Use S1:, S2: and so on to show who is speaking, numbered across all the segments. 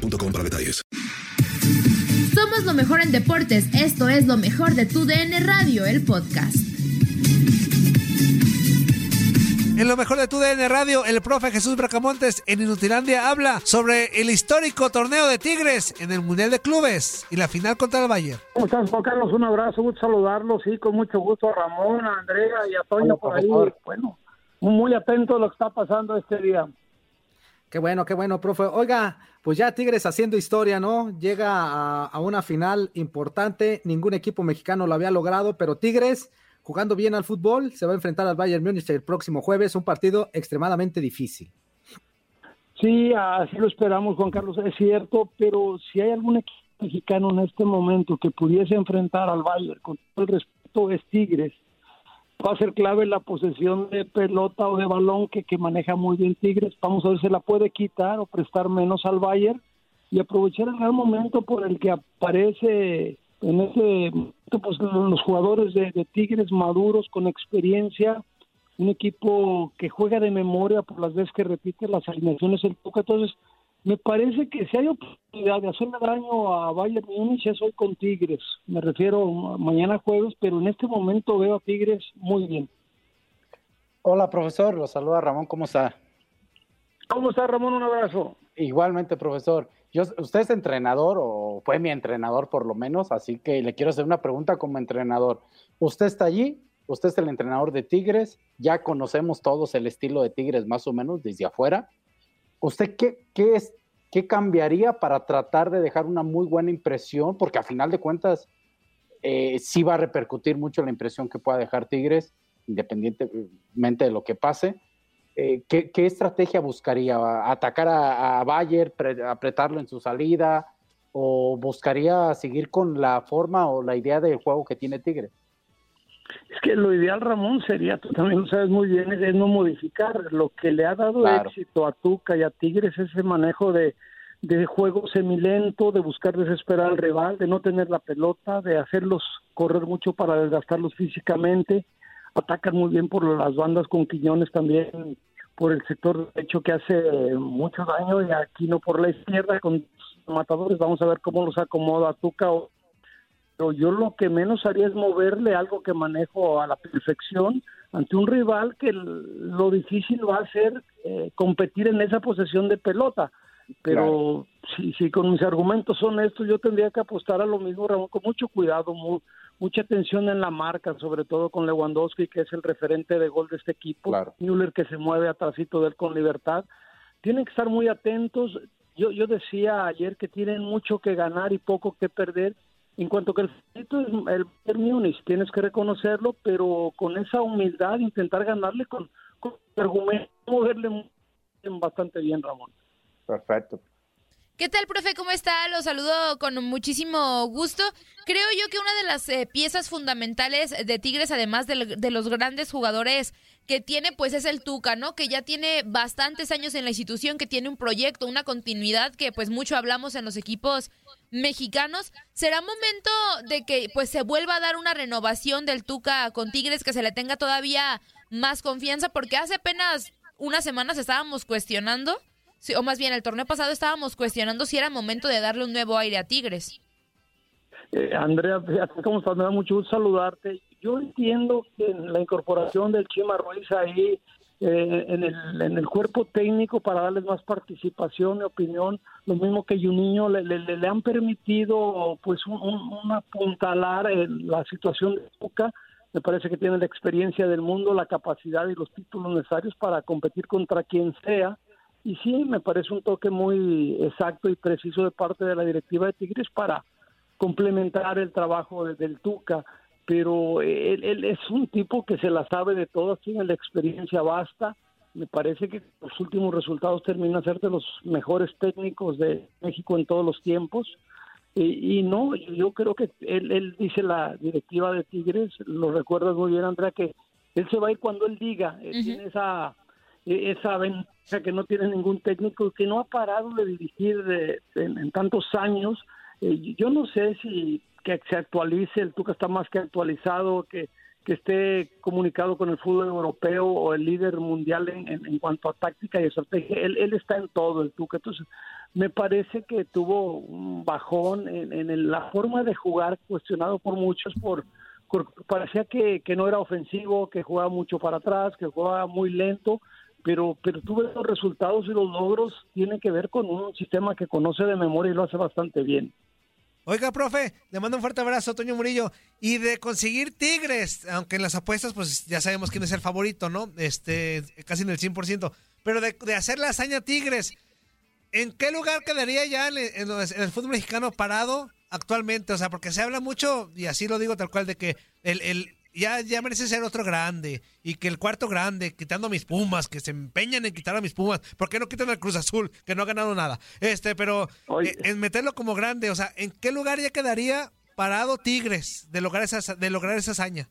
S1: boostmobile.com para detalles.
S2: Somos lo mejor en deportes. Esto es lo mejor de tu DN Radio, el podcast.
S3: En lo mejor de tu DN Radio, el profe Jesús Bracamontes en Inutilandia habla sobre el histórico torneo de Tigres en el Mundial de Clubes y la final contra el Bayern.
S4: ¿Cómo estás, Juan Carlos? Un abrazo, gusto saludarlos, sí, con mucho gusto a Ramón, a Andrea y a Toño por ahí. Bueno, muy atento a lo que está pasando este día.
S5: Qué bueno, qué bueno, profe. Oiga, pues ya Tigres haciendo historia, ¿no? Llega a, una final importante, ningún equipo mexicano lo había logrado, pero Tigres jugando bien al fútbol, se va a enfrentar al Bayern Múnich el próximo jueves, un partido extremadamente difícil.
S4: Sí, así lo esperamos, Juan Carlos, es cierto, pero si hay algún equipo mexicano en este momento que pudiese enfrentar al Bayern con todo el respeto es Tigres. Va a ser clave la posesión de pelota o de balón que, que maneja muy bien Tigres. Vamos a ver si la puede quitar o prestar menos al Bayern y aprovechar el gran momento por el que aparece en ese pues los jugadores de, Tigres maduros con experiencia un equipo que juega de memoria por las veces que repite las alineaciones el Tuca entonces me parece que si hay oportunidad de hacerle daño a Bayern Múnich es hoy con Tigres me refiero mañana jueves pero en este momento veo a Tigres muy bien
S6: Hola profesor, lo saluda Ramón, ¿cómo está?
S4: ¿Cómo está Ramón? Un abrazo.
S6: Igualmente profesor. Yo, usted es entrenador o fue mi entrenador por lo menos, así que le quiero hacer una pregunta como entrenador. Usted está allí, usted es el entrenador de Tigres, ya conocemos todos el estilo de Tigres más o menos desde afuera. ¿Usted qué, qué, es, qué cambiaría para tratar de dejar una muy buena impresión? Porque a final de cuentas eh, sí va a repercutir mucho la impresión que pueda dejar Tigres, independientemente de lo que pase. Eh, ¿qué, ¿qué, estrategia buscaría? ¿Atacar a, Bayer, apretarlo en su salida? ¿O buscaría seguir con la forma o la idea del juego que tiene Tigre?
S4: Es que lo ideal, Ramón, sería, tú también lo sabes muy bien, es, no modificar. Lo que le ha dado claro. éxito a Tuca y a Tigres es ese manejo de, de juego semilento, de buscar desesperar al rival, de no tener la pelota, de hacerlos correr mucho para desgastarlos físicamente. Atacan muy bien por las bandas con Quiñones también por el sector derecho que hace mucho daño y aquí no por la izquierda con matadores. Vamos a ver cómo los acomoda Tuca. Pero yo lo que menos haría es moverle algo que manejo a la perfección ante un rival que lo difícil va a ser eh, competir en esa posesión de pelota. Pero claro. si, si con mis argumentos son estos, yo tendría que apostar a lo mismo, Ramón, con mucho cuidado, muy, mucha atención en la marca, sobre todo con Lewandowski, que es el referente de gol de este equipo,
S6: claro.
S4: Müller que se mueve atrásito de él con libertad. Tienen que estar muy atentos. Yo, yo decía ayer que tienen mucho que ganar y poco que perder. En cuanto que el favorito es el Bayern Múnich, tienes que reconocerlo, pero con esa humildad intentar ganarle con, con moverle bastante bien, Ramón.
S6: Perfecto.
S2: ¿Qué tal, profe? ¿Cómo está? Lo saludo con muchísimo gusto. Creo yo que una de las eh, piezas fundamentales de Tigres, además de, de, los grandes jugadores que tiene, pues es el Tuca, ¿no? Que ya tiene bastantes años en la institución, que tiene un proyecto, una continuidad que pues mucho hablamos en los equipos mexicanos. ¿Será momento de que pues se vuelva a dar una renovación del Tuca con Tigres, que se le tenga todavía más confianza? Porque hace apenas unas semanas estábamos cuestionando Sí, o más bien el torneo pasado estábamos cuestionando si era momento de darle un nuevo aire a Tigres.
S4: Eh, Andrea, ¿cómo estás? Me da mucho gusto saludarte. Yo entiendo que la incorporación del Chima Ruiz ahí eh, en, el, en el cuerpo técnico para darles más participación y opinión, lo mismo que Juninho, le, le, le han permitido pues un, un, un apuntalar en la situación de Boca. Me parece que tiene la experiencia del mundo, la capacidad y los títulos necesarios para competir contra quien sea y sí, me parece un toque muy exacto y preciso de parte de la directiva de Tigres para complementar el trabajo de, del Tuca, pero él, él, es un tipo que se la sabe de todas, tiene la experiencia basta, me parece que los últimos resultados terminan ser de los mejores técnicos de México en todos los tiempos. Y, no, yo creo que él, dice la directiva de Tigres, lo recuerdas muy bien, Andrea, que él se va a ir cuando él diga, tiene esa, esa ventaja que no tiene ningún técnico que no ha parado de dirigir en, tantos años. Eh, yo no sé si que se actualice, el Tuca está más que actualizado, que que esté comunicado con el fútbol europeo o el líder mundial en, en, cuanto a táctica y estrategia. Él, él, está en todo, el Tuca. Entonces, me parece que tuvo un bajón en, en la forma de jugar, cuestionado por muchos, por, parecía que, que, no era ofensivo, que jugaba mucho para atrás, que jugaba muy lento. Pero, pero tuve los resultados y los logros tienen que ver con un sistema que conoce de memoria y lo hace bastante bien.
S3: Oiga, profe, le mando un fuerte abrazo, Toño Murillo. Y de conseguir Tigres, aunque en las apuestas, pues ya sabemos quién es el favorito, ¿no? Este, casi en el 100%. Pero de, hacer la hazaña Tigres, ¿en qué lugar quedaría ya en, el fútbol mexicano parado actualmente? O sea, porque se habla mucho, y así lo digo tal cual, de que el, el ya, ya merece ser otro grande. Y que el cuarto grande, quitando a mis Pumas, que se empeñan en quitar a mis Pumas. ¿Por qué no quitan al Cruz Azul, que no ha ganado nada? Este, pero eh, en meterlo como grande, o sea, ¿en qué lugar ya quedaría parado Tigres de lograr esa, de lograr esa hazaña?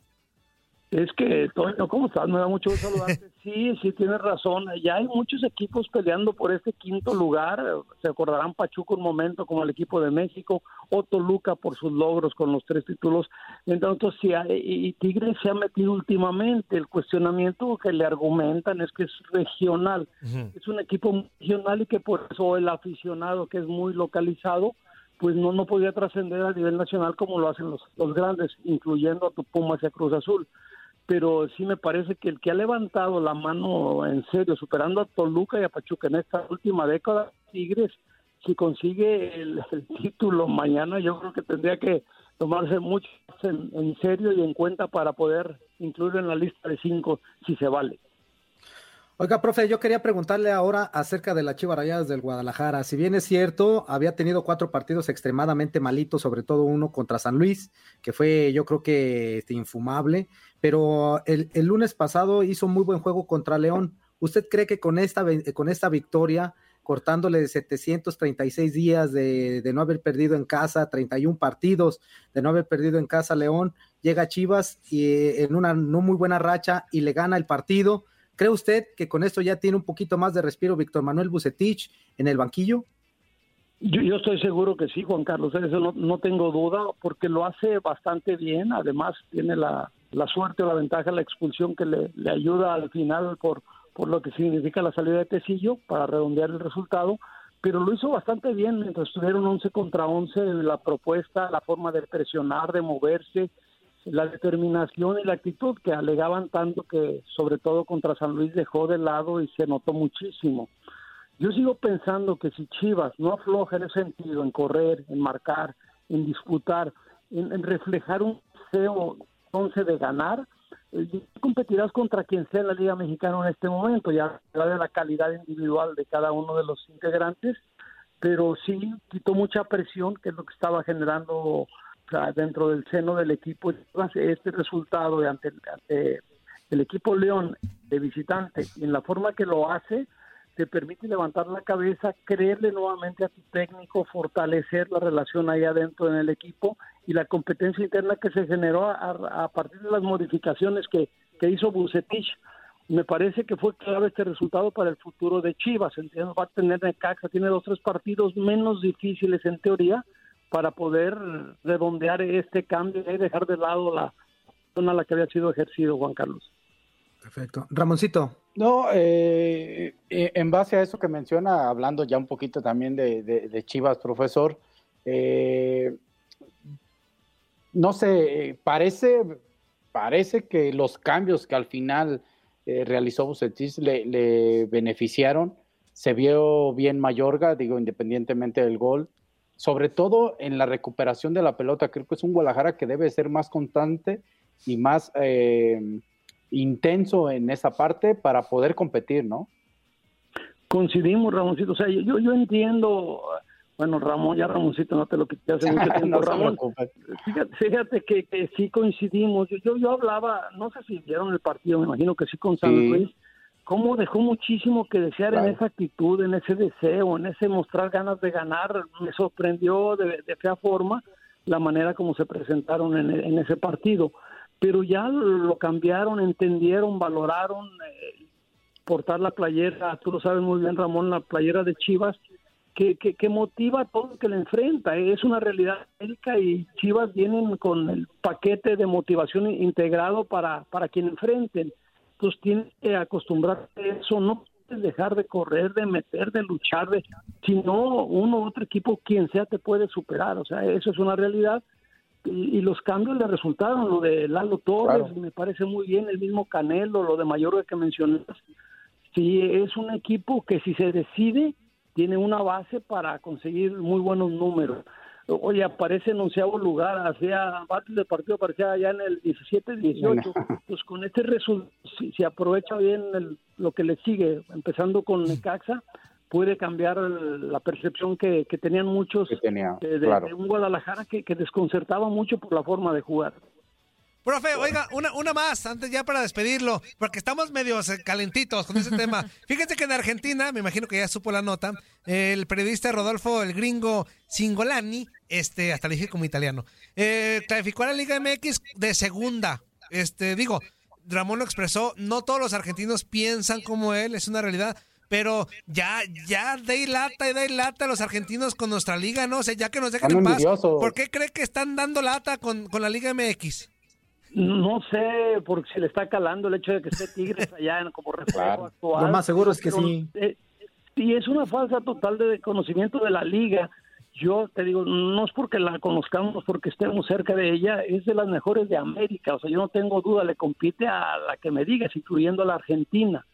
S4: Es que, Toño, ¿cómo estás? Me da mucho gusto saludarte. Sí, sí, tienes razón. Ya hay muchos equipos peleando por este quinto lugar. Se acordarán Pachuco un momento como el equipo de México, o Toluca por sus logros con los tres títulos. Entonces, sí, y Tigres se ha metido últimamente. El cuestionamiento que le argumentan es que es regional. Es un equipo regional y que por eso el aficionado que es muy localizado, pues no, no podía trascender a nivel nacional como lo hacen los, los grandes, incluyendo a tu Pumas y a Cruz Azul pero sí me parece que el que ha levantado la mano en serio, superando a Toluca y a Pachuca en esta última década, Tigres, si consigue el, título mañana, yo creo que tendría que tomarse mucho en, en, serio y en cuenta para poder incluirlo en la lista de cinco, si se vale.
S5: Oiga, profe, yo quería preguntarle ahora acerca de la Chivas Rayadas del Guadalajara. Si bien es cierto, había tenido cuatro partidos extremadamente malitos, sobre todo uno contra San Luis, que fue yo creo que este, infumable, pero el, lunes pasado hizo muy buen juego contra León. ¿Usted cree que con esta, con esta victoria, cortándole 736 días de, de no haber perdido en casa, 31 partidos de no haber perdido en casa León, llega Chivas y, eh, en una no muy buena racha y le gana el partido? ¿Cree usted que con esto ya tiene un poquito más de respiro Víctor Manuel Bucetich en el banquillo?
S4: Yo, estoy seguro que sí, Juan Carlos, eso no, tengo duda, porque lo hace bastante bien, además tiene la, suerte o la ventaja, la expulsión que le, ayuda al final por, por lo que significa la salida de Tecillo para redondear el resultado, pero lo hizo bastante bien mientras estuvieron 11 contra 11 la propuesta, la forma de presionar, de moverse, la determinación y la actitud que alegaban tanto que sobre todo contra San Luis dejó de lado y se notó muchísimo. Yo sigo pensando que si Chivas no afloja en ese sentido, en correr, en marcar, en disputar, en, reflejar un deseo once de ganar, eh, competirás contra quien sea en la Liga Mexicana en este momento, ya de la calidad individual de cada uno de los integrantes, pero sí quitó mucha presión, que es lo que estaba generando dentro del seno del equipo este resultado de ante, el equipo León de visitante y en la forma que lo hace te permite levantar la cabeza, creerle nuevamente a tu técnico, fortalecer la relación ahí adentro en el equipo y la competencia interna que se generó a, partir de las modificaciones que, que hizo Bucetich. Me parece que fue clave este resultado para el futuro de Chivas. Va a tener Necaxa, tiene dos tres partidos menos difíciles en teoría, para poder redondear este cambio y dejar de lado la zona a la que había sido ejercido Juan Carlos.
S5: Perfecto. Ramoncito.
S6: No, eh, eh, en base a eso que menciona, hablando ya un poquito también de, Chivas, profesor, eh, no sé, parece, parece que los cambios que al final realizó Bucetis le, le, beneficiaron. Se vio bien Mayorga, digo, independientemente del gol sobre todo en la recuperación de la pelota. Creo que es un Guadalajara que debe ser más constante y más eh, intenso en esa parte para poder competir, ¿no?
S4: Coincidimos, Ramoncito. O sea, yo, yo entiendo, bueno, Ramón, ya Ramoncito, no te lo quité hace mucho tiempo, Ramón. Fíjate, que, sí coincidimos. Yo, yo, hablaba, no sé si vieron el partido, me imagino que sí con San Luis cómo dejó muchísimo que desear en esa actitud, en ese deseo, en ese mostrar ganas de ganar. Me sorprendió de, fea forma la manera como se presentaron en, ese partido. Pero ya lo cambiron, entendieron, valoraron eh, portar la playera, tú lo sabes muy bien Ramón, la playera de Chivas, que, que, motiva a todo el que le enfrenta. Es una realidad médica y Chivas vienen con el paquete de motivación integrado para, para quien enfrenten. Entonces tienes que acostumbrarte a eso, no puedes dejar de correr, de meter, de luchar, de, si no, uno u otro equipo, quien sea, te puede superar. O sea, eso es una realidad. Y, los cambios le resultaron, lo de Lalo Torres, me parece muy bien, el mismo Canelo, lo de Mayorga que mencionas. Sí, es un equipo que si se decide, tiene una base para conseguir muy buenos números oye, aparece en onceavo lugar, hacía antes del partido aparecía ya en el 17-18, pues con este resultado, si, aprovecha bien lo que le sigue, empezando con Necaxa, puede cambiar la percepción que, tenían muchos de, un Guadalajara que, que desconcertaba mucho por la forma de jugar.
S3: Profe, oiga, una, una más, antes ya para despedirlo, porque estamos medio calentitos con ese tema. Fíjate que en Argentina, me imagino que ya supo la nota, el periodista Rodolfo, el gringo Singolani, este, hasta le dije como italiano, eh, clasificó a la Liga MX de segunda. Este, digo, Ramón lo expresó, no todos los argentinos piensan como él, es una realidad, pero ya, ya de lata y de lata a los argentinos con nuestra liga, ¿no? O sea, ya que nos dejan en paz. ¿Por qué cree que están dando lata con, con la Liga MX?
S4: No sé, porque se le está calando el hecho de que esté Tigres allá como reflejo actual.
S5: Lo más seguro es que sí.
S4: Eh, y es una falsa total de conocimiento de la liga. Yo te digo, no es porque la conozcamos, porque estemos cerca de ella, es de las mejores de América. O sea, yo no tengo duda, le compite a la que me digas, incluyendo a la Argentina.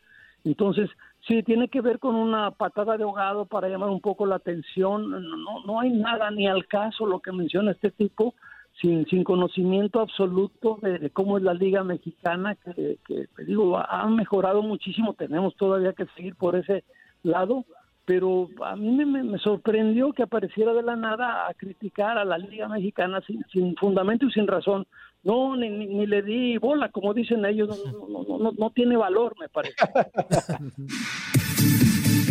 S4: Entonces, sí, tiene que ver con una patada de ahogado para llamar un poco la atención. No, no hay nada ni al caso lo que menciona este tipo sin, sin conocimiento absoluto de, cómo es la liga mexicana, que, que digo, ha mejorado muchísimo, tenemos todavía que seguir por ese lado, pero a mí me, sorprendió que apareciera de la nada a criticar a la liga mexicana sin, sin fundamento y sin razón. No, ni, ni, le di bola, como dicen ellos, no, no, no, no tiene valor, me parece.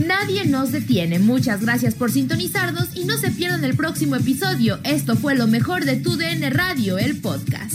S2: Nadie nos detiene. Muchas gracias por sintonizarnos y no se pierdan el próximo episodio. Esto fue lo mejor de tu DN Radio, el podcast.